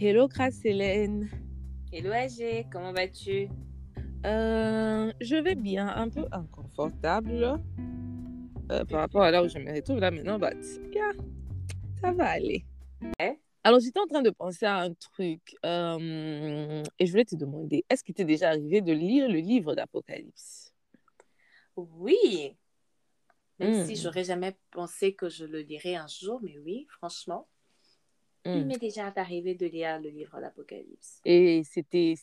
Hello Grace Hélène. Hello AG, comment vas-tu? Euh, je vais bien, un peu inconfortable euh, par rapport à là où je me retrouve là maintenant, but yeah, ça va aller. Ouais. Alors j'étais en train de penser à un truc euh, et je voulais te demander, est-ce qu'il t'est déjà arrivé de lire le livre d'Apocalypse? Oui, même si Hmm, j'aurais jamais pensé que je le lirais un jour, mais oui, franchement, il hmm. m'est déjà arrivé de lire le livre d'Apocalypse. Et c'était,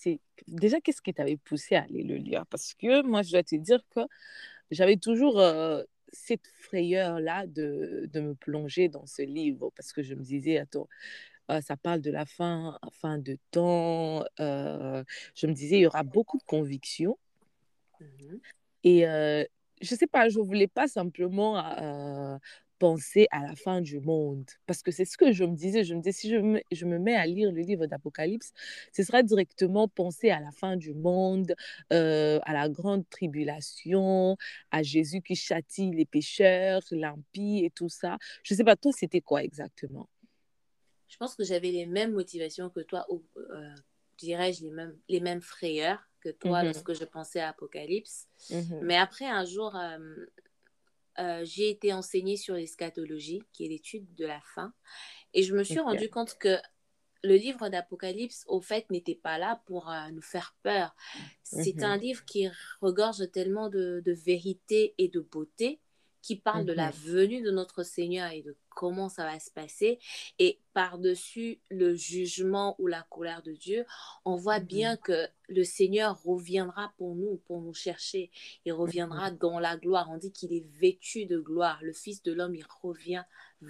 déjà qu'est-ce qui t'avait poussé à aller le lire? Parce que moi je dois te dire que j'avais toujours euh, cette frayeur-là de, de me plonger dans ce livre parce que je me disais, attends, euh, ça parle de la fin, fin de temps. euh, je me disais, il y aura beaucoup de convictions. Mhm. Et je sais pas, je voulais pas simplement euh, penser à la fin du monde. Parce que c'est ce que je me disais. Je me disais, si je me, je me mets à lire le livre d'Apocalypse, ce sera directement penser à la fin du monde, euh, à la grande tribulation, à Jésus qui châtie les pécheurs, l'impie et tout ça. Je sais pas, toi, c'était quoi exactement? Je pense que j'avais les mêmes motivations que toi, ou euh, dirais-je les mêmes, les mêmes frayeurs que toi Mhm, lorsque je pensais à Apocalypse. mhm. Mais après, un jour, euh, euh, j'ai été enseignée sur l'eschatologie, qui est l'étude de la fin, et je me suis Ok. rendu compte que le livre d'Apocalypse, au fait, n'était pas là pour euh, nous faire peur. C'est un Mhm, livre qui regorge tellement de, de vérité et de beauté, qui parle de la mhm, venue de notre Seigneur et de comment ça va se passer. Et par-dessus le jugement ou la colère de Dieu, on voit mhm, bien que le Seigneur reviendra pour nous, pour nous chercher. Il reviendra mhm. dans la gloire. On dit qu'il est vêtu de gloire. Le Fils de l'homme, il revient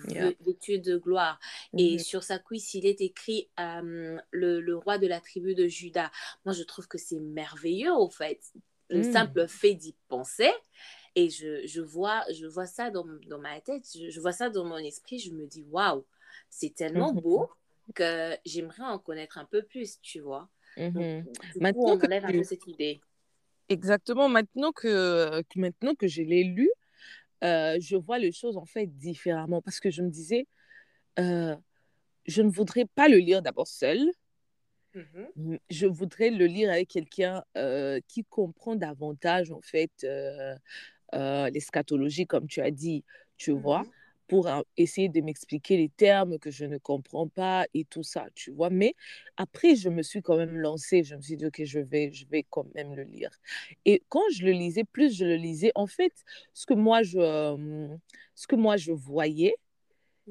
Yeah. vêtu de gloire. Et Mhm, sur sa cuisse, il est écrit euh, le, le roi de la tribu de Juda. Moi, je trouve que c'est merveilleux, au fait. Le mhm, simple fait d'y penser. Et je, je, vois, je vois ça dans, dans ma tête, je, je vois ça dans mon esprit. Je me dis, waouh, c'est tellement mhm, beau que j'aimerais en connaître un peu plus, tu vois? Donc, coup, Maintenant on que enlève un peu cette idée. Exactement, maintenant que, maintenant que je l'ai lu, euh, je vois les choses en fait différemment parce que je me disais, euh, je ne voudrais pas le lire d'abord seul, Mhm, m- je voudrais le lire avec quelqu'un euh, qui comprend davantage en fait euh, l'eschatologie, comme tu as dit, tu vois, mhm, pour euh, essayer de m'expliquer les termes que je ne comprends pas et tout ça, tu vois. Mais après, je me suis quand même lancée, je me suis dit, OK, je vais, je vais quand même le lire. Et quand je le lisais, plus je le lisais, en fait, ce que moi, je, euh, ce que moi, je voyais,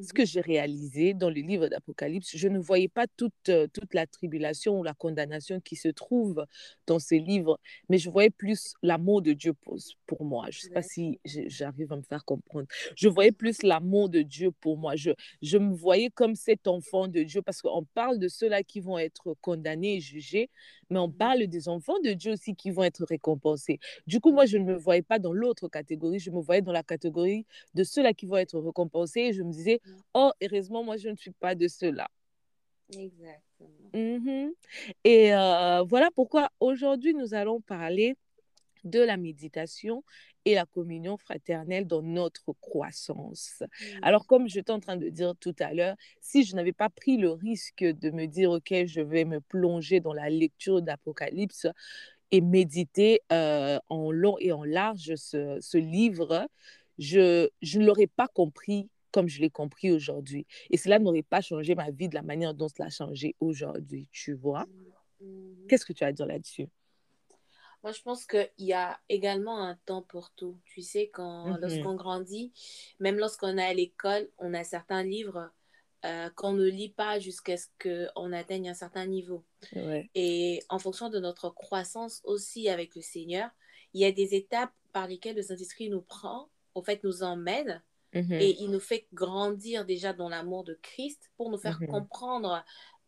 ce mhm. que j'ai réalisé dans le livre d'Apocalypse, je ne voyais pas toute, euh, toute la tribulation ou la condamnation qui se trouve dans ce livre, mais je voyais plus l'amour de Dieu pour, pour moi. Je ne sais pas si j'arrive à me faire comprendre. Je voyais plus l'amour de Dieu pour moi. Je, je me voyais comme cet enfant de Dieu parce qu'on parle de ceux-là qui vont être condamnés et jugés, mais on Mhm, parle des enfants de Dieu aussi qui vont être récompensés. Du coup, moi, je ne me voyais pas dans l'autre catégorie, je me voyais dans la catégorie de ceux-là qui vont être récompensés. Et je me disais, mhm. Oh, heureusement, moi, je ne suis pas de ceux-là. Exactement. Mhm. Et euh, voilà pourquoi aujourd'hui, nous allons parler de la méditation et la communion fraternelle dans notre croissance. Alors, comme j'étais en train de dire tout à l'heure, si je n'avais pas pris le risque de me dire, OK, je vais me plonger dans la lecture d'Apocalypse et méditer euh, en long et en large ce, ce livre, je, je ne l'aurais pas compris comme je l'ai compris aujourd'hui. Et cela n'aurait pas changé ma vie de la manière dont cela a changé aujourd'hui, tu vois? mhm. Qu'est-ce que tu as à dire là-dessus? Moi, je pense qu'il y a également un temps pour tout. Tu sais, quand Mhm, lorsqu'on grandit, même lorsqu'on est à l'école, on a certains livres euh, qu'on ne lit pas jusqu'à ce qu'on atteigne un certain niveau. ouais. Et en fonction de notre croissance aussi avec le Seigneur, il y a des étapes par lesquelles le Saint-Esprit nous prend, en fait, nous emmène Mhm, et il nous fait grandir déjà dans l'amour de Christ pour nous faire mhm, comprendre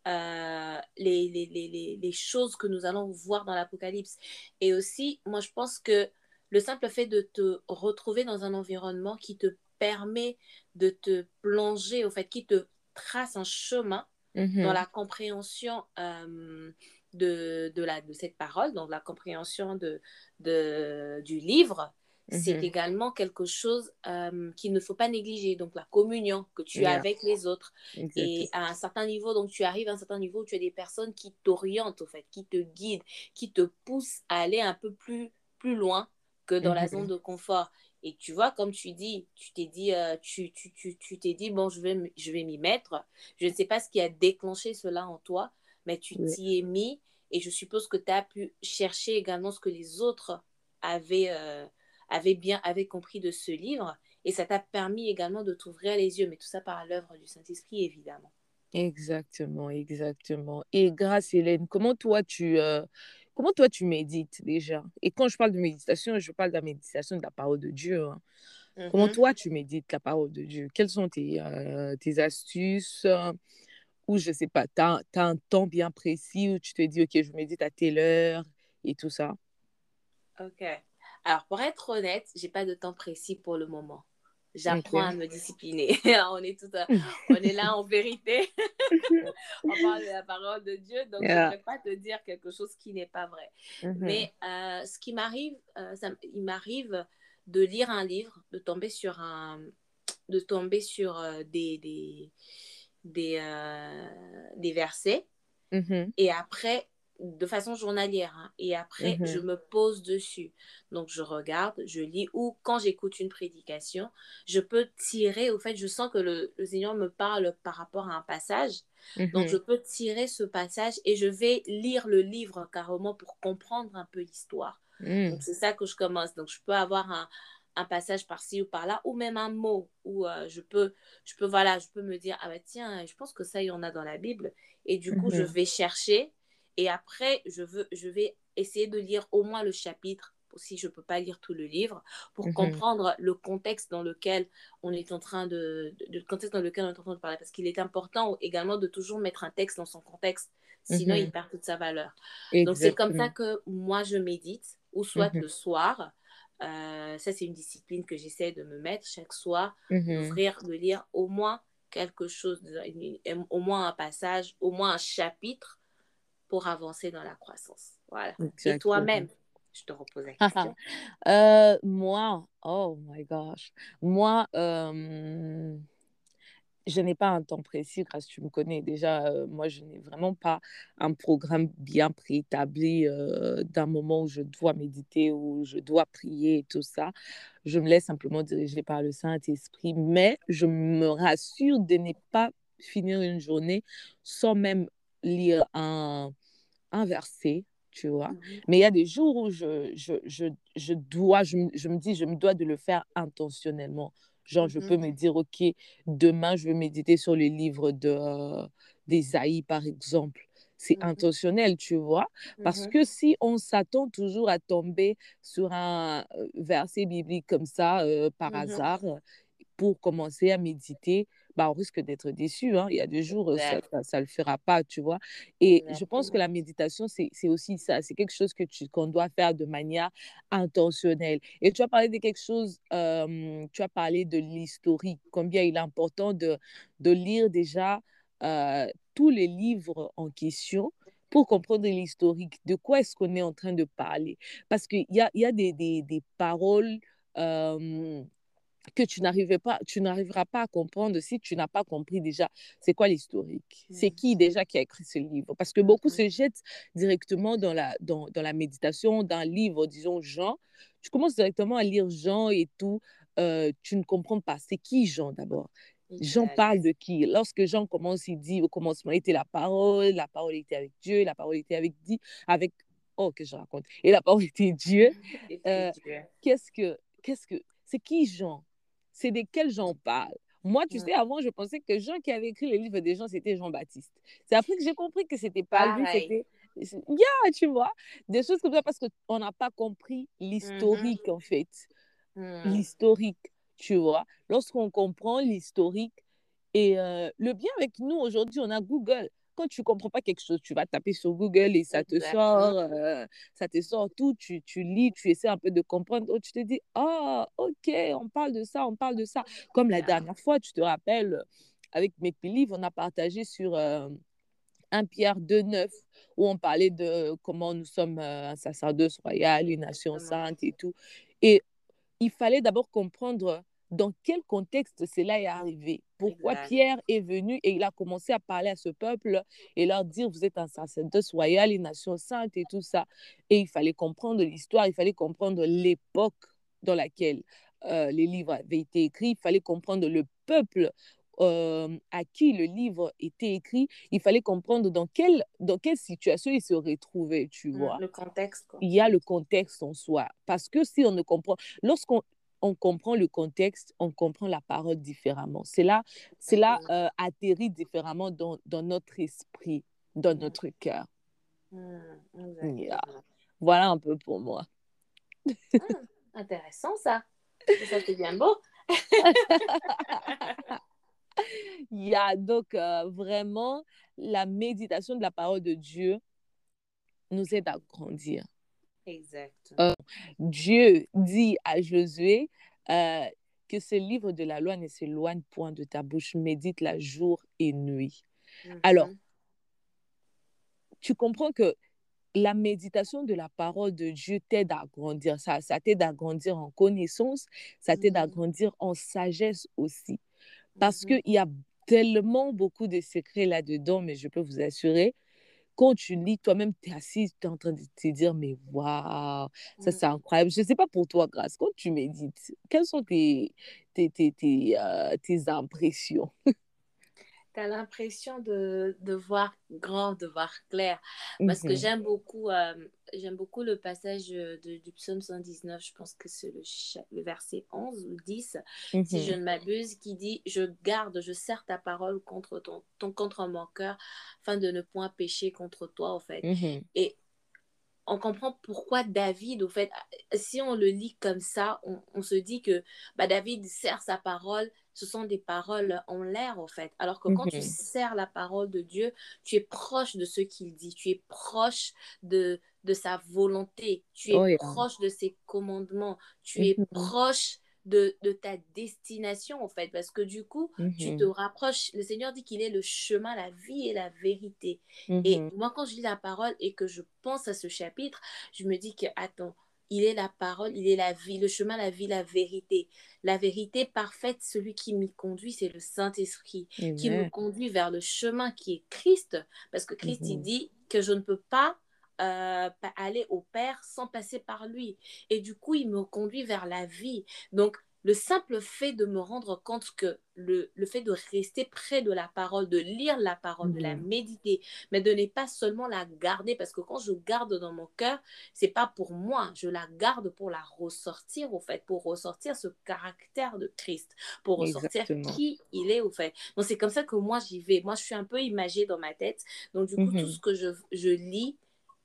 euh, les, les, les, les, choses que nous allons voir dans l'Apocalypse. Et aussi, moi, je pense que le simple fait de te retrouver dans un environnement qui te permet de te plonger, au fait, qui te trace un chemin dans mhm, la compréhension euh, de, de, la, de cette parole, dans la compréhension de, de, du livre, c'est Mhm. également quelque chose euh, qu'il ne faut pas négliger. Donc, la communion que tu as avec les autres. Et à un certain niveau, donc tu arrives à un certain niveau où tu as des personnes qui t'orientent, au fait, qui te guident, qui te poussent à aller un peu plus, plus loin que dans la zone Mhm. de confort. Et tu vois, comme tu dis, tu t'es dit, euh, tu, tu, tu, tu t'es dit, bon, je vais, je vais m'y mettre. Je ne sais pas ce qui a déclenché cela en toi, mais tu Oui, t'y es mis. Et je suppose que tu as pu chercher également ce que les autres avaient, euh, avaient bien avaient compris de ce livre. Et ça t'a permis également de t'ouvrir les yeux, mais tout ça par l'œuvre du Saint-Esprit, évidemment. exactement, exactement. Et grâce, Hélène, comment toi tu, euh, comment toi tu médites déjà? Et quand je parle de méditation, je parle de la méditation de la parole de Dieu. hein. Comment Mhm. toi tu médites la parole de Dieu? Quelles sont tes, euh, tes astuces? euh, ou je sais pas, tu as, un temps bien précis où tu te dis, OK, je médite à telle heure et tout ça? Ok. Alors, pour être honnête, j'ai pas de temps précis pour le moment. J'apprends à me discipliner. on est tout, à- on est là en vérité. on parle de la parole de Dieu, donc je ne vais pas te dire quelque chose qui n'est pas vrai. Mhm. Mais euh, ce qui m'arrive, euh, ça il m'arrive de lire un livre, de tomber sur un, de tomber sur euh, des, des, des, des versets Mhm. et après, de façon journalière, hein, et après, je Mhm. me pose dessus. Donc, je regarde, je lis, ou quand j'écoute une prédication, je peux tirer, au fait, je sens que le, le Seigneur me parle par rapport à un passage. Donc, je peux tirer ce passage et je vais lire le livre carrément pour comprendre un peu l'histoire. Donc, c'est ça que je commence. Donc, je peux avoir un, un passage par-ci ou par-là, ou même un mot où euh, je peux, je peux, voilà, je peux me dire, ah bah tiens, je pense que ça, il y en a dans la Bible. Et du coup, je vais chercher. Et après, je, veux, je vais essayer de lire au moins le chapitre, si je ne peux pas lire tout le livre, pour Mhm. comprendre le contexte dans lequel on est en train de, contexte dans lequel on est en train de parler. Parce qu'il est important également de toujours mettre un texte dans son contexte, sinon il Mhm. perd toute sa valeur. Donc c'est comme ça que moi je médite, ou soit Mhm. le soir. Euh, ça c'est une discipline que j'essaie de me mettre chaque soir, d'ouvrir, de lire au moins quelque chose, au moins un passage, au moins un chapitre pour avancer dans la croissance. Voilà. Et Exactement. toi-même, je te repose la question. Euh, moi, oh my gosh, moi, euh, je n'ai pas un temps précis, grâce tu me connais déjà. euh, moi, je n'ai vraiment pas un programme bien préétabli d'un moment où je dois méditer, où je dois prier et tout ça. Je me laisse simplement diriger par le Saint-Esprit, mais je me rassure de ne pas finir une journée sans même lire un, un verset, tu vois. Mhm. Mais il y a des jours où je, je, je, je dois, je, me- je me dis, je me dois de le faire intentionnellement. Genre, je Mhm. peux me dire, OK, demain, je vais méditer sur le livre de, euh, d'Ésaïe, par exemple. C'est Mhm. intentionnel, tu vois. Parce Mhm. que si on s'attend toujours à tomber sur un euh, verset biblique comme ça, euh, par Mhm. hasard, pour commencer à méditer, bah, on risque d'être déçu. Hein. Il y a des jours, ça ne le fera pas, tu vois. Et je pense que la méditation, c'est aussi ça. C'est quelque chose que qu'on doit faire de manière intentionnelle. Et tu as parlé de quelque chose, euh, tu as parlé de l'historique, combien il est important de, de lire déjà euh, tous les livres en question pour comprendre l'historique. De quoi est-ce qu'on est en train de parler? Parce qu'il y a, y a des, des, des paroles... euh, que tu n'arrivais pas, tu n'arriveras pas à comprendre si tu n'as pas compris déjà c'est quoi l'historique. C'est Mhm. qui déjà qui a écrit ce livre Parce que beaucoup se jettent directement dans la, dans, dans la méditation, d'un livre, disons Jean. Tu commences directement à lire Jean et tout. euh, tu ne comprends pas. C'est qui Jean d'abord? Jean parle de qui? Lorsque Jean commence, il dit au commencement était la parole, la parole était avec Dieu, la parole était avec dit, avec oh que je raconte? Et la parole était Dieu. Euh, Dieu. qu'est-ce que qu'est-ce que c'est qui Jean? C'est de quel Jean parle Moi, tu sais, avant, je pensais que Jean qui avait écrit le livre des gens, c'était Jean-Baptiste. C'est après que j'ai compris que c'était pas lui, c'était yeah, tu vois, des choses comme ça parce qu'on n'a pas compris Mhm. l'historique en fait, Mhm. l'historique, tu vois. Lorsqu'on comprend l'historique et euh, le bien avec nous aujourd'hui, on a Google. Quand tu comprends pas quelque chose, tu vas taper sur Google et ça te Exactement. sort, euh, ça te sort tout. Tu, tu lis, tu essaies un peu de comprendre. Oh, tu te dis, ah, ok, on parle de ça, on parle de ça. Comme la dernière fois, tu te rappelles, avec mes livres, on a partagé sur euh, 1 Pierre 2,9, où on parlait de comment nous sommes euh, un sacerdoce royal, une nation sainte et tout. Et il fallait d'abord comprendre dans quel contexte cela est arrivé. Pourquoi Pierre est venu et il a commencé à parler à ce peuple et leur dire, vous êtes un sacerdoce royal, une nation sainte et tout ça. Et il fallait comprendre l'histoire, il fallait comprendre l'époque dans laquelle euh, les livres avaient été écrits, il fallait comprendre le peuple euh, à qui le livre était écrit, il fallait comprendre dans quelle, dans quelle situation il se retrouvait, tu mmh, vois. Le contexte. Il y a le contexte en soi. Parce que si on ne comprend, lorsqu'on on comprend le contexte, on comprend la parole différemment. C'est là euh, atterrit différemment dans, dans, notre esprit, dans mmh. notre cœur. Mmh, voilà un peu pour moi. intéressant ça. Ça c'est bien beau. Il y a donc euh, vraiment la méditation de la parole de Dieu nous aide à grandir. Exact. Euh, Dieu dit à Josué euh, que ce livre de la loi ne s'éloigne point de ta bouche, médite la jour et nuit. Alors, mm-hmm. tu comprends que la méditation de la parole de Dieu t'aide à grandir. Ça, ça t'aide à grandir en connaissance, ça t'aide à mm-hmm. grandir en sagesse aussi. Parce mmh qu'il y a tellement beaucoup de secrets là-dedans, mais je peux vous assurer, quand tu lis, toi-même, tu es assis, tu es en train de te dire, mais waouh, ça c'est incroyable. Je ne sais pas pour toi, Grâce, quand tu médites, quelles sont tes, tes, tes, tes, euh, tes impressions? Tu as l'impression de, de, voir grand, de voir clair. Parce que mmh j'aime beaucoup, euh, j'aime beaucoup le passage de, du psaume 119, je pense que c'est le, le, verset 11 ou 10, si je mmh ne m'abuse, qui dit Je garde, je serre ta parole contre, ton, ton, contre mon cœur, afin de ne point pécher contre toi, en fait. Mmh Et on comprend pourquoi David, au fait, si on le lit comme ça, on, on se dit que bah, David serre sa parole ce sont des paroles en l'air, en fait. Alors que quand tu mhm. sers la parole de Dieu, tu es proche de ce qu'il dit, tu es proche de, de sa volonté, tu es oh, proche de ses commandements, tu es mhm. proche de, de, ta destination, en fait, parce que du coup, tu te rapproches. Le Seigneur dit qu'il est le chemin, la vie et la vérité. Et moi, quand je lis la parole et que je pense à ce chapitre, je me dis que, attends, il est la parole, il est la vie, le chemin, la vie, la vérité. La vérité parfaite, celui qui m'y conduit, c'est le Saint-Esprit, qui me conduit vers le chemin qui est Christ. Parce que Christ, il mhm. dit que je ne peux pas euh, aller au Père sans passer par lui. Et du coup, il me conduit vers la vie. Donc, le simple fait de me rendre compte que le, le, fait de rester près de la parole, de lire la parole, de la mmh méditer, mais de ne pas seulement la garder, parce que quand je garde dans mon cœur, c'est pas pour moi, je la garde pour la ressortir, au fait, pour ressortir ce caractère de Christ, pour ressortir qui il est, au fait. Donc, c'est comme ça que moi, j'y vais. Moi, je suis un peu imagée dans ma tête. Donc, du coup, tout mmh ce que je, je lis,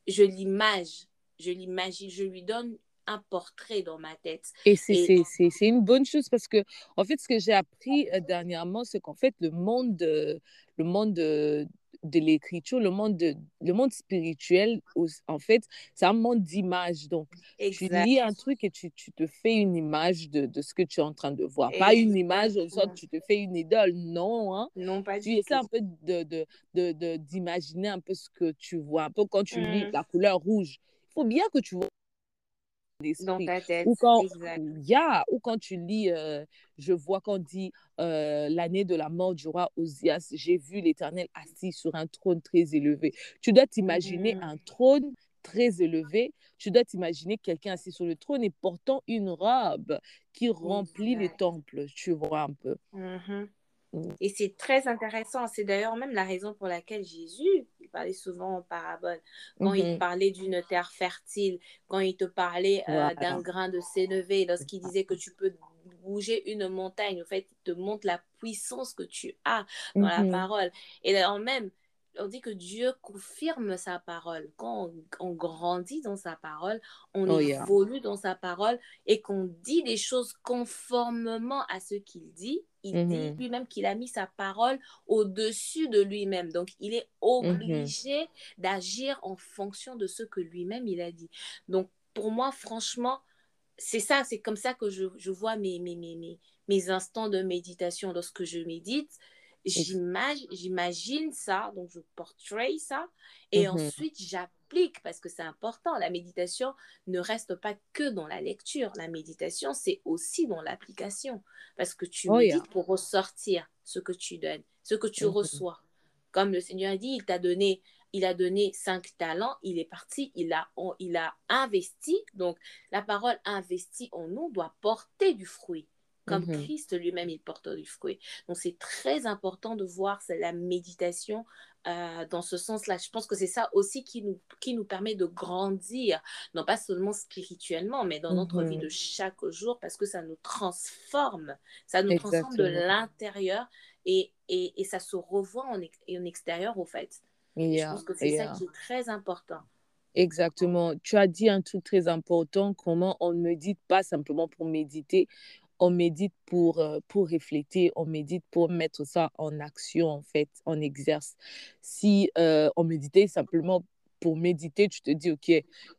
je l'image, je l'imagine, je lui donne un portrait dans ma tête. Et c'est une bonne chose parce que, en fait, ce que j'ai appris euh, dernièrement, c'est qu'en fait, le monde, de, le monde de, de l'écriture, le monde, de, le monde spirituel, en fait, c'est un monde d'images. Donc, tu lis un truc et tu, tu, te fais une image de, de, ce que tu es en train de voir. Pas une image au sens tu te fais une idole, non. Hein? Non, pas tu essaies un peu d'imaginer de, de, d'imaginer un peu ce que tu vois. Un peu quand tu lis mmh. la couleur rouge. Il faut bien que tu vois dans ta tête. Ou quand, yeah, ou quand tu lis, euh, je vois qu'on dit euh, l'année de la mort du roi Osias, j'ai vu l'Éternel assis sur un trône très élevé. Tu dois t'imaginer mm-hmm. un trône très élevé. Tu dois t'imaginer quelqu'un assis sur le trône et portant une robe qui remplit les temples, tu vois un peu. Mm-hmm. Et c'est très intéressant. C'est d'ailleurs même la raison pour laquelle Jésus, il parlait souvent en parabole. Quand il mm-hmm. parlait d'une terre fertile, quand il te parlait euh, d'un grain de sénévé, lorsqu'il disait que tu peux bouger une montagne, en fait, il te montre la puissance que tu as dans la mm-hmm. parole. Et d'ailleurs même, on dit que Dieu confirme sa parole. Quand on, grandit dans sa parole, on oh, évolue dans sa parole et qu'on dit des choses conformément à ce qu'il dit, il dit mm-hmm. lui-même qu'il a mis sa parole au-dessus de lui-même. Donc, il est obligé mm-hmm. d'agir en fonction de ce que lui-même il a dit. Donc, pour moi, franchement, c'est ça, c'est comme ça que je, je vois mes, mes, mes, mes, instants de méditation lorsque je médite j'imagine ça, donc je portray ça, et mm-hmm. ensuite j'applique parce que c'est important. La méditation ne reste pas que dans la lecture. La méditation, c'est aussi dans l'application parce que tu Oh, yeah. médites pour ressortir ce que tu donnes, ce que tu Mhm. reçois. Comme le Seigneur a dit, il t'a donné, il a donné cinq talents, il est parti, il a, on- il a investi. Donc, la parole investie en nous doit porter du fruit. Comme Mhm. Christ lui-même, il porte du fruit. Donc, c'est très important de voir la méditation euh, dans ce sens-là. Je pense que c'est ça aussi qui nous, qui nous permet de grandir, non pas seulement spirituellement, mais dans notre vie Mhm. de chaque jour, parce que ça nous transforme. Ça nous transforme de l'intérieur et, et, et ça se revoit en, ex- en extérieur, au fait. Je pense que c'est yeah. ça qui est très important. Exactement. Tu as dit un truc très important, comment on ne médite pas simplement pour méditer, on médite pour, euh, pour réfléchir, on médite pour mettre ça en action, en fait, on exerce. Si euh, on méditait simplement pour méditer, tu te dis, OK,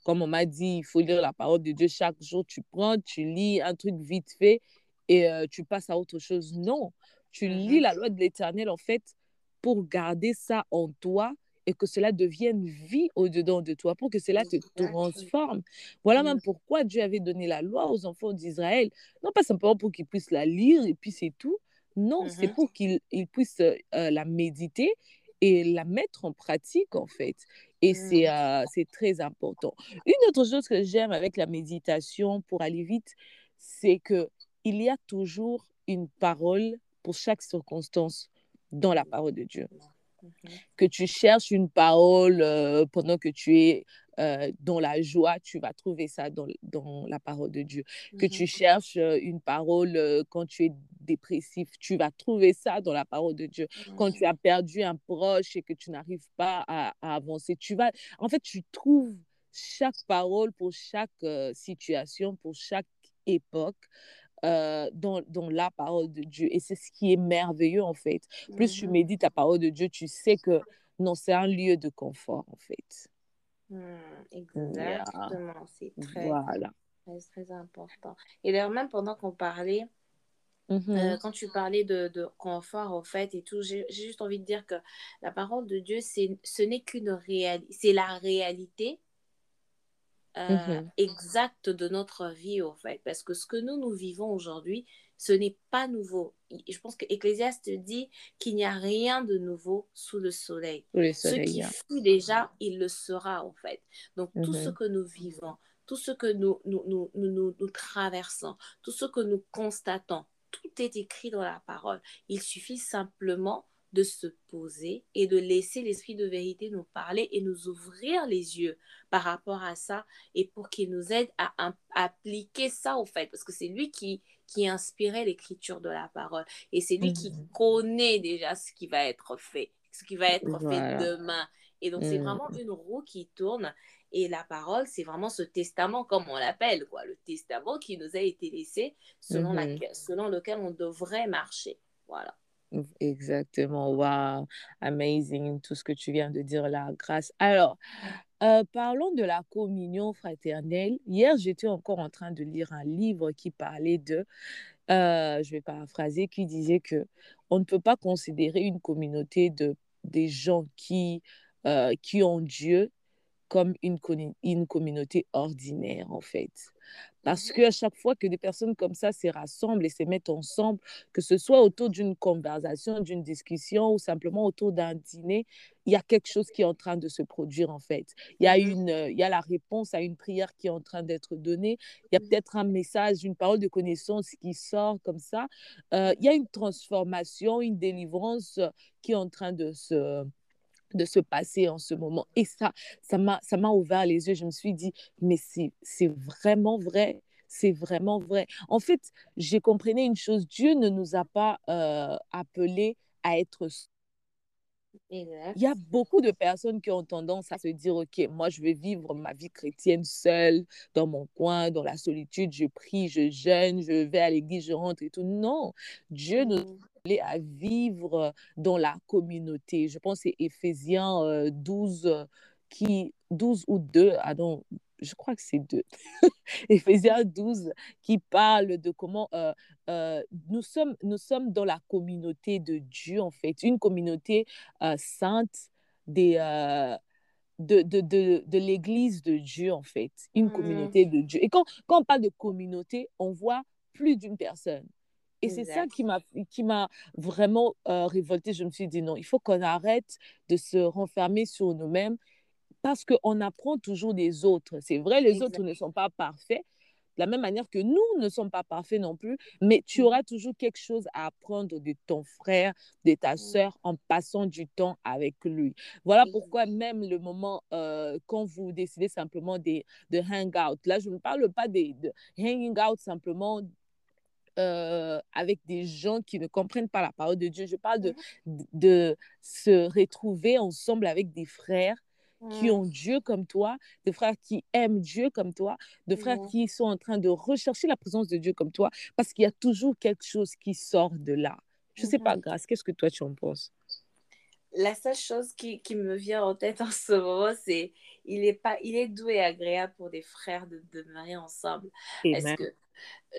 comme on m'a dit, il faut lire la parole de Dieu chaque jour, tu prends, tu lis un truc vite fait et euh, tu passes à autre chose. Non, tu lis Mhm. la loi de l'Éternel, en fait, pour garder ça en toi et que cela devienne vie au-dedans de toi, pour que cela te transforme. Voilà même pourquoi Dieu avait donné la loi aux enfants d'Israël. Non pas simplement pour qu'ils puissent la lire et puis c'est tout. Non, c'est Mhm. pour qu'ils ils puissent euh, la méditer et la mettre en pratique, en fait. Et c'est euh, c'est très important. Une autre chose que j'aime avec la méditation, pour aller vite, c'est que il y a toujours une parole pour chaque circonstance dans la parole de Dieu. Que tu cherches une parole euh, pendant que tu es euh, dans la joie, tu vas trouver ça dans, dans la parole de Dieu. Que Mhm. tu cherches euh, une parole quand tu es dépressif, tu vas trouver ça dans la parole de Dieu. Quand Mhm. tu as perdu un proche et que tu n'arrives pas à, à avancer, tu vas, en fait, tu trouves chaque parole pour chaque situation, pour chaque époque. Euh, dans, dans la parole de Dieu. Et c'est ce qui est merveilleux, en fait. Plus tu Mhm. médites la parole de Dieu, tu sais que non, c'est un lieu de confort, en fait. Yeah. Exactement, c'est très, Voilà. très, très important. Et d'ailleurs, même pendant qu'on parlait. Euh, quand tu parlais de, de confort, au fait, et tout, j'ai juste envie de dire que la parole de Dieu, ce n'est qu'une réalité, c'est la réalité euh, Mhm. exacte de notre vie, au fait. Parce que ce que nous, nous vivons aujourd'hui, ce n'est pas nouveau. Je pense que Ecclésiaste dit qu'il n'y a rien de nouveau sous le soleil. Ce qui yeah. fut déjà, il le sera, en fait. Donc, tout ce Mhm. que nous vivons, tout ce que nous, nous, nous- nous traversons, tout ce que nous constatons, tout est écrit dans la parole. Il suffit simplement de se poser et de laisser l'esprit de vérité nous parler et nous ouvrir les yeux par rapport à ça et pour qu'il nous aide à, à appliquer ça au fait parce que c'est lui qui qui inspirait l'écriture de la parole et c'est lui qui Mhm. connaît déjà ce qui va être fait ce qui va être Voilà. fait demain et donc c'est Mhm. vraiment une roue qui tourne et la parole c'est vraiment ce testament comme on l'appelle quoi le testament qui nous a été laissé selon, Mhm. laquelle- selon lequel on devrait marcher voilà Exactement. Wow. Amazing. Tout ce que tu viens de dire là. Grâce. Alors, euh, parlons de la communion fraternelle. Hier, j'étais encore en train de lire un livre qui parlait de, euh, je vais paraphraser, qui disait que on ne peut pas considérer une communauté de des gens qui, euh, qui ont Dieu comme une, une communauté ordinaire, en fait. Parce Mhm. qu'à chaque fois que des personnes comme ça se rassemblent et se mettent ensemble, que ce soit autour d'une conversation, d'une discussion ou simplement autour d'un dîner, il y a quelque chose qui est en train de se produire, en fait. Il y a, Mhm. une, euh, il y a la réponse à une prière qui est en train d'être donnée. Il y a Mhm. peut-être un message, une parole de connaissance qui sort comme ça. Euh, il y a une transformation, une délivrance qui est en train de se de se passer en ce moment. Et ça, ça m'a, ouvert les yeux. Je me suis dit, mais c'est vraiment vrai. C'est vraiment vrai. En fait, j'ai compris une chose. Dieu ne nous a pas euh, appelés à être exact il y a beaucoup de personnes qui ont tendance à se dire, OK, moi, je vais vivre ma vie chrétienne seule, dans mon coin, dans la solitude, je prie, je jeûne, je vais à l'église, je rentre et tout. Non, Dieu nous Mhm. appelés à vivre dans la communauté. Je pense que c'est Éphésiens euh, 12, euh, qui, 12 ou 2, ah non, je crois que c'est 2. Éphésiens 12 qui parle de comment euh, euh, nous, sommes, nous sommes dans la communauté de Dieu, en fait, une communauté euh, sainte, des, de, de, de, de l'Église de Dieu, en fait, une Mm. communauté de Dieu. Et quand, quand on parle de communauté, on voit plus d'une personne. Et c'est ça Exact. qui m'a qui m'a vraiment euh, révoltée. Je me suis dit non, il faut qu'on arrête de se renfermer sur nous-mêmes parce qu'on apprend toujours des autres. C'est vrai, les autres ne sont pas parfaits, de la même manière que nous ne sommes pas parfaits non plus, mais tu Mhm. auras toujours quelque chose à apprendre de ton frère, de ta Mm. sœur en passant du temps avec lui. Voilà pourquoi même le moment euh, quand vous décidez simplement de, de hang out, là je ne parle pas des- de hanging out simplement euh, avec des gens qui ne comprennent pas la parole de Dieu. Je parle de, Mhm. de se retrouver ensemble avec des frères qui Mm. ont Dieu comme toi, des frères qui aiment Dieu comme toi, des frères Mhm. qui sont en train de rechercher la présence de Dieu comme toi, parce qu'il y a toujours quelque chose qui sort de là. Je ne sais pas, Mhm. Grâce, qu'est-ce que toi tu en penses? La seule chose qui, qui me vient en tête en ce moment, c'est il est pas il est doux et agréable pour des frères de demeurer ensemble. Est-ce que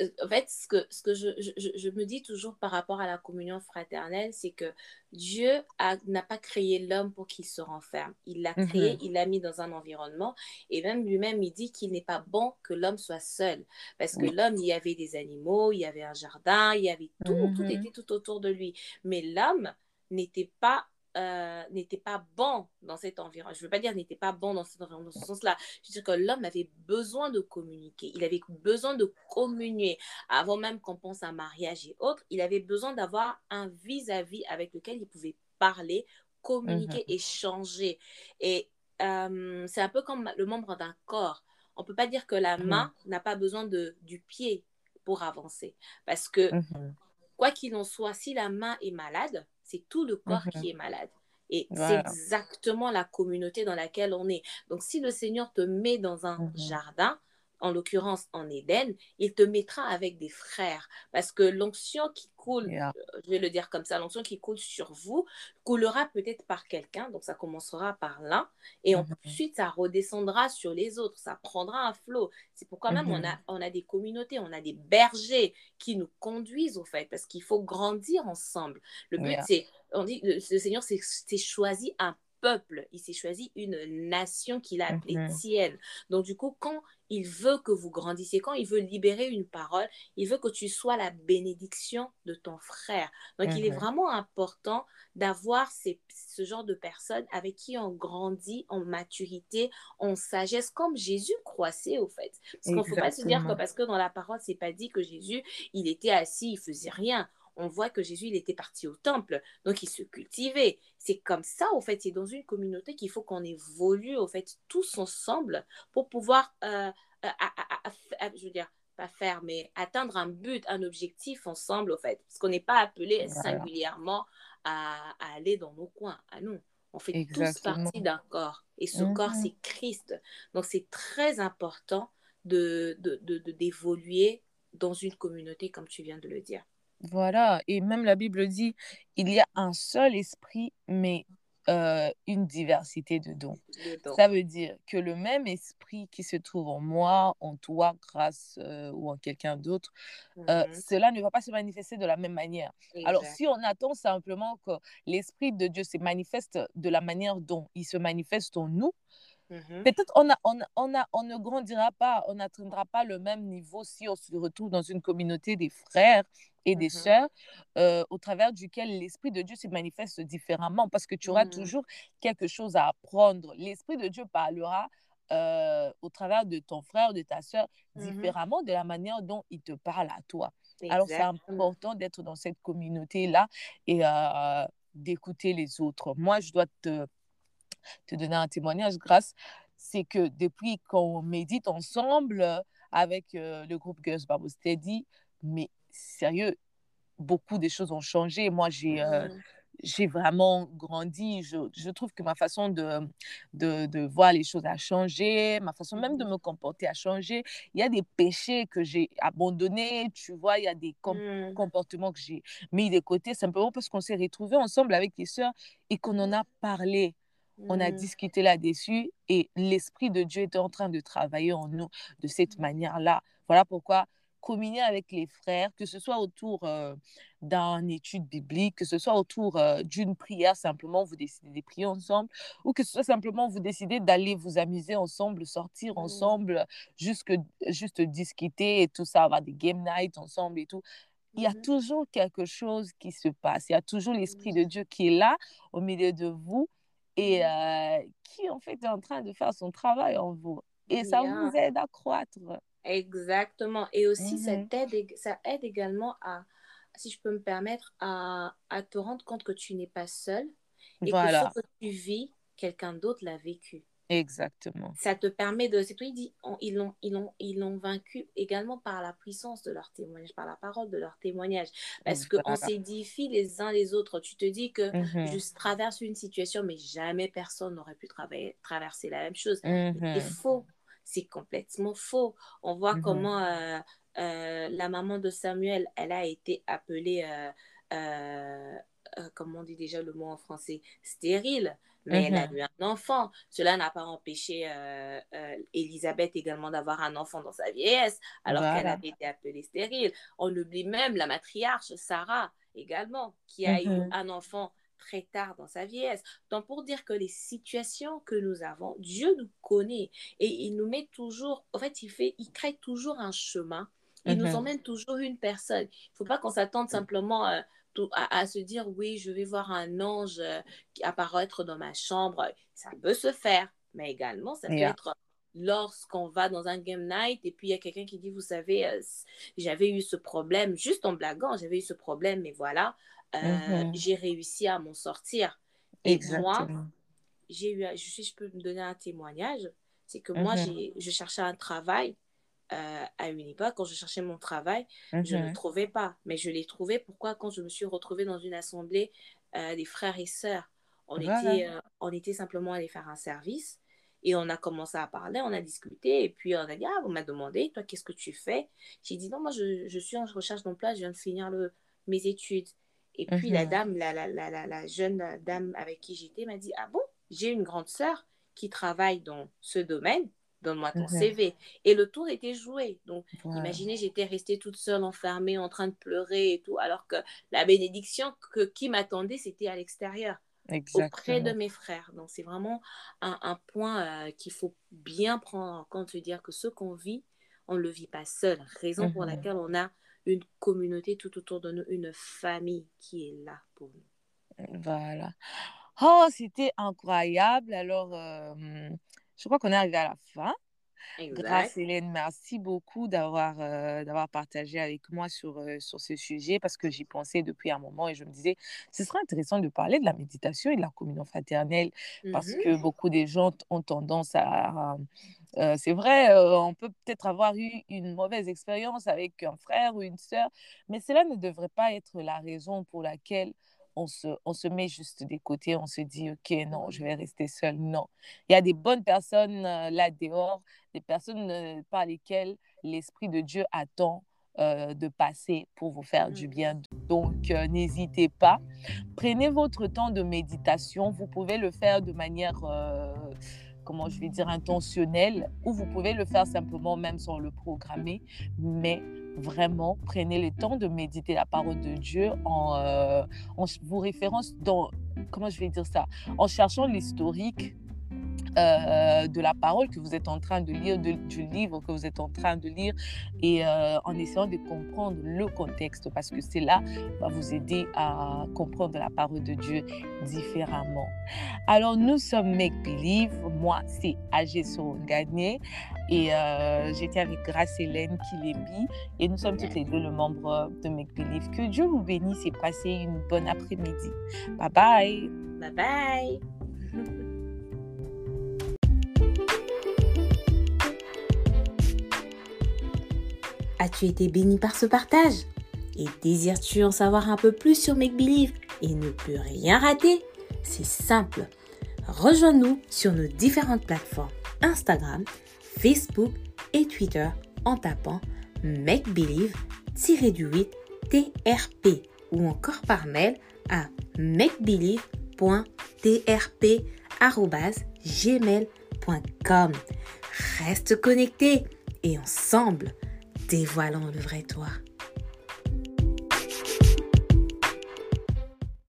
euh, en fait ce que ce que je, je, je me dis toujours par rapport à la communion fraternelle, c'est que Dieu n'a pas créé l'homme pour qu'il se renferme. Il l'a créé, Mhm. il l'a mis dans un environnement et même lui-même il dit qu'il n'est pas bon que l'homme soit seul parce que l'homme il y avait des animaux, il y avait un jardin, il y avait tout, tout Mhm. était tout autour de lui. Mais l'homme n'était pas euh, n'était pas bon dans cet environnement. Je ne veux pas dire n'était pas bon dans cet environnement, dans ce sens-là. Je veux dire que l'homme avait besoin de communiquer. Il avait besoin de communier. Avant même qu'on pense à mariage et autres, il avait besoin d'avoir un vis-à-vis avec lequel il pouvait parler, communiquer, Mhm. échanger. Et euh, c'est un peu comme le membre d'un corps. On ne peut pas dire que la Mhm. main n'a pas besoin de, du pied pour avancer. Parce que Mhm. quoi qu'il en soit, si la main est malade, c'est tout le corps Mhm. qui est malade. Et c'est exactement la communauté dans laquelle on est. Donc, si le Seigneur te met dans un Mhm. jardin, en l'occurrence en Éden, il te mettra avec des frères. Parce que l'onction qui coule, Yeah. euh, je vais le dire comme ça, l'onction qui coule sur vous, coulera peut-être par quelqu'un, donc ça commencera par l'un, et Mhm. ensuite ça redescendra sur les autres, ça prendra un flot. C'est pourquoi même on a, on a des communautés, on a des bergers qui nous conduisent au fait, parce qu'il faut grandir ensemble. Le but, Yeah. c'est, on dit, le, le Seigneur s'est choisi un peuple, il s'est choisi une nation qu'il a appelée Mhm. tienne. Donc du coup, quand il veut que vous grandissiez, quand il veut libérer une parole, il veut que tu sois la bénédiction de ton frère. Donc il est Mhm. vraiment important d'avoir ce genre de personnes avec qui on grandit en maturité, en sagesse, comme Jésus croissait au fait. Parce qu'il ne faut pas se dire que parce que dans la parole, c'est pas dit que Jésus, il était assis, il faisait rien. On voit que Jésus, il était parti au temple, donc il se cultivait. C'est comme ça, au fait, c'est dans une communauté qu'il faut qu'on évolue, au fait, tous ensemble pour pouvoir, euh, à- à- à- à- à- je veux dire, pas faire, mais atteindre un but, un objectif ensemble, au fait. Parce qu'on n'est pas appelé Voilà. singulièrement à, à aller dans nos coins. Ah non, on fait tous partie d'un corps. Et ce corps, Mhm. c'est Christ. Donc, c'est très important de, de, de, de- d'évoluer dans une communauté, comme tu viens de le dire. Voilà, et même la Bible dit, il y a un seul esprit, mais euh, une diversité de dons. Ça veut dire que le même esprit qui se trouve en moi, en toi, grâce euh, ou en quelqu'un d'autre, euh, Mhm. cela ne va pas se manifester de la même manière. Alors, si on attend simplement que l'esprit de Dieu se manifeste de la manière dont il se manifeste en nous, Mhm. Peut-être on, a, on, on, a, on ne grandira pas, on n'atteindra pas le même niveau si on se retrouve dans une communauté des frères et des Mhm. sœurs euh, au travers duquel l'Esprit de Dieu se manifeste différemment parce que tu auras Mhm. toujours quelque chose à apprendre. L'Esprit de Dieu parlera euh, au travers de ton frère ou de ta sœur différemment de la manière dont il te parle à toi. Alors c'est important d'être dans cette communauté-là et euh, d'écouter les autres. Moi, je dois te te donner un témoignage grâce, c'est que depuis qu'on médite ensemble euh, avec euh, le groupe Girls Bible Study, mais sérieux, beaucoup de choses ont changé. Moi, j'ai euh, Mhm. j'ai vraiment grandi. Je, je trouve que ma façon de, de, de voir les choses a changé, ma façon même de Mhm. me comporter a changé. Il y a des péchés que j'ai abandonnés, tu vois, il y a des com- Mhm. comportements que j'ai mis de côté simplement parce qu'on s'est retrouvés ensemble avec les sœurs et qu'on en a parlé. On a Mhm. discuté là-dessus et l'Esprit de Dieu était en train de travailler en nous de cette manière-là. Voilà pourquoi communier avec les frères, que ce soit autour euh, d'une étude biblique, que ce soit autour euh, d'une prière, simplement vous décidez de prier ensemble, ou que ce soit simplement vous décidez d'aller vous amuser ensemble, sortir ensemble, juste, juste discuter et tout ça, avoir des game nights ensemble et tout. Il y a toujours quelque chose qui se passe, il y a toujours l'Esprit de Dieu qui est là au milieu de vous et euh, qui en fait est en train de faire son travail en vous. Et ça vous aide à croître. Exactement. Et aussi, ça, mhm. aide, ça aide également à, si je peux me permettre, à, à te rendre compte que tu n'es pas seul et que ce que tu vis, quelqu'un d'autre l'a vécu. Exactement. Ça te permet de. C'est il dit, ils l'ont ils l'ont, ils l'ont vaincu également par la puissance de leur témoignage, par la parole de leur témoignage. Parce qu'on s'édifie les uns les autres. Tu te dis que mhm. je traverse une situation, mais jamais personne n'aurait pu traverser la même chose. C'est mhm. faux c'est complètement faux. On voit mmh comment euh, euh, la maman de Samuel, elle a été appelée, euh, comment on dit déjà le mot en français, stérile. Mais elle a eu un enfant. Cela n'a pas empêché Elisabeth également d'avoir un enfant dans sa vieillesse, alors qu'elle avait été appelée stérile. On oublie même la matriarche, Sarah, également, qui a eu un enfant très tard dans sa vieillesse. Donc, pour dire que les situations que nous avons, Dieu nous connaît et il nous met toujours, en fait, il, fait, il crée toujours un chemin. Il nous emmène toujours une personne. Il ne faut pas qu'on s'attende simplement euh, à, se dire, oui, je vais voir un ange euh, apparaître dans ma chambre. Ça peut se faire, mais également, ça peut être lorsqu'on va dans un game night et puis il y a quelqu'un qui dit, vous savez, euh, j'avais eu ce problème, juste en blaguant, j'avais eu ce problème, mais voilà, euh, mmh j'ai réussi à m'en sortir. Et moi, j'ai eu, je, je peux me donner un témoignage, c'est que moi, mmh j'ai, je cherchais un travail euh, à une époque, quand je cherchais mon travail, je ne le mmh trouvais pas. Mais je l'ai trouvé, pourquoi? Quand je me suis retrouvée dans une assemblée euh, des frères et sœurs, on, était, on était simplement allé faire un service. Et on a commencé à parler, on a discuté, et puis on a dit, ah, on m'a demandé, toi, qu'est-ce que tu fais? J'ai dit, non, moi, je, je suis en recherche d'emploi, je viens de finir le, mes études. Et puis la mhm. dame, la, la, la, la, jeune dame avec qui j'étais m'a dit, ah bon, j'ai une grande sœur qui travaille dans ce domaine, donne-moi ton. CV. Et le tour était joué. Donc, imaginez, j'étais restée toute seule, enfermée, en train de pleurer et tout, alors que la bénédiction que, qui m'attendait, c'était à l'extérieur, auprès de mes frères. Donc, c'est vraiment un, un point euh, qu'il faut bien prendre en compte, se dire que ce qu'on vit, on ne le vit pas seul. Raison pour mhm. laquelle on a une communauté tout autour de nous, une famille qui est là pour nous. Voilà. Oh, c'était incroyable. Alors, euh, je crois qu'on est arrivé à la fin. Grâce Hélène, merci beaucoup d'avoir euh, d'avoir partagé avec moi sur, euh, sur ce sujet parce que j'y pensais depuis un moment et je me disais, ce serait intéressant de parler de la méditation et de la communion fraternelle parce que mm-hmm. beaucoup de gens ont tendance à, euh, c'est vrai, on peut peut-être avoir eu une mauvaise expérience avec un frère ou une sœur, mais cela ne devrait pas être la raison pour laquelle on se, on se met juste des côtés, on se dit, OK, non, je vais rester seul. Non. Il y a des bonnes personnes euh, là dehors, des personnes par lesquelles l'Esprit de Dieu attend de passer pour vous faire du bien. Donc, n'hésitez pas. Prenez votre temps de méditation. Vous pouvez le faire de manière comment je vais dire, intentionnel, ou vous pouvez le faire simplement même sans le programmer, mais vraiment prenez le temps de méditer la parole de Dieu en, euh, vous référence dans, comment je vais dire ça, en cherchant l'historique euh, de la parole que vous êtes en train de lire, du livre que vous êtes en train de lire, et euh, en essayant de comprendre le contexte, parce que c'est là va vous aider à comprendre la parole de Dieu différemment. Alors, nous sommes Make Believe. Moi, c'est Agesso Gagné. Et euh, j'étais avec Grace Hélène Kilebi. Et nous sommes toutes les deux le membre de Make Believe. Que Dieu vous bénisse et passez une bonne après-midi. Bye bye. Bye bye. As-tu été béni par ce partage? Et désires-tu en savoir un peu plus sur Make Believe et ne plus rien rater? C'est simple. Rejoins-nous sur nos différentes plateformes Instagram, Facebook et Twitter en tapant Make Believe-du-8 TRP ou encore par mail à makebelieve.trp@gmail.com. Reste connecté et ensemble dévoilant le vrai toi.